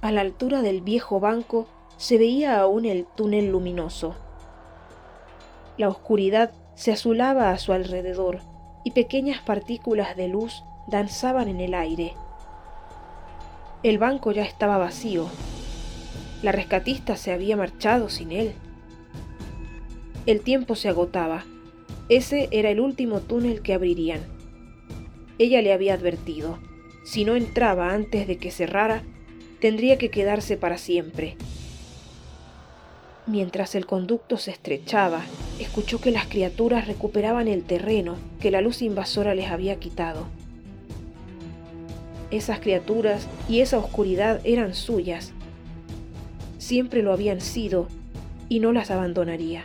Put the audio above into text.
A la altura del viejo banco se veía aún el túnel luminoso. La oscuridad se azulaba a su alrededor y pequeñas partículas de luz danzaban en el aire. El banco ya estaba vacío. La rescatista se había marchado sin él. El tiempo se agotaba. Ese era el último túnel que abrirían. Ella le había advertido, si no entraba antes de que cerrara, tendría que quedarse para siempre. Mientras el conducto se estrechaba, escuchó que las criaturas recuperaban el terreno que la luz invasora les había quitado. Esas criaturas y esa oscuridad eran suyas. Siempre lo habían sido y no las abandonaría.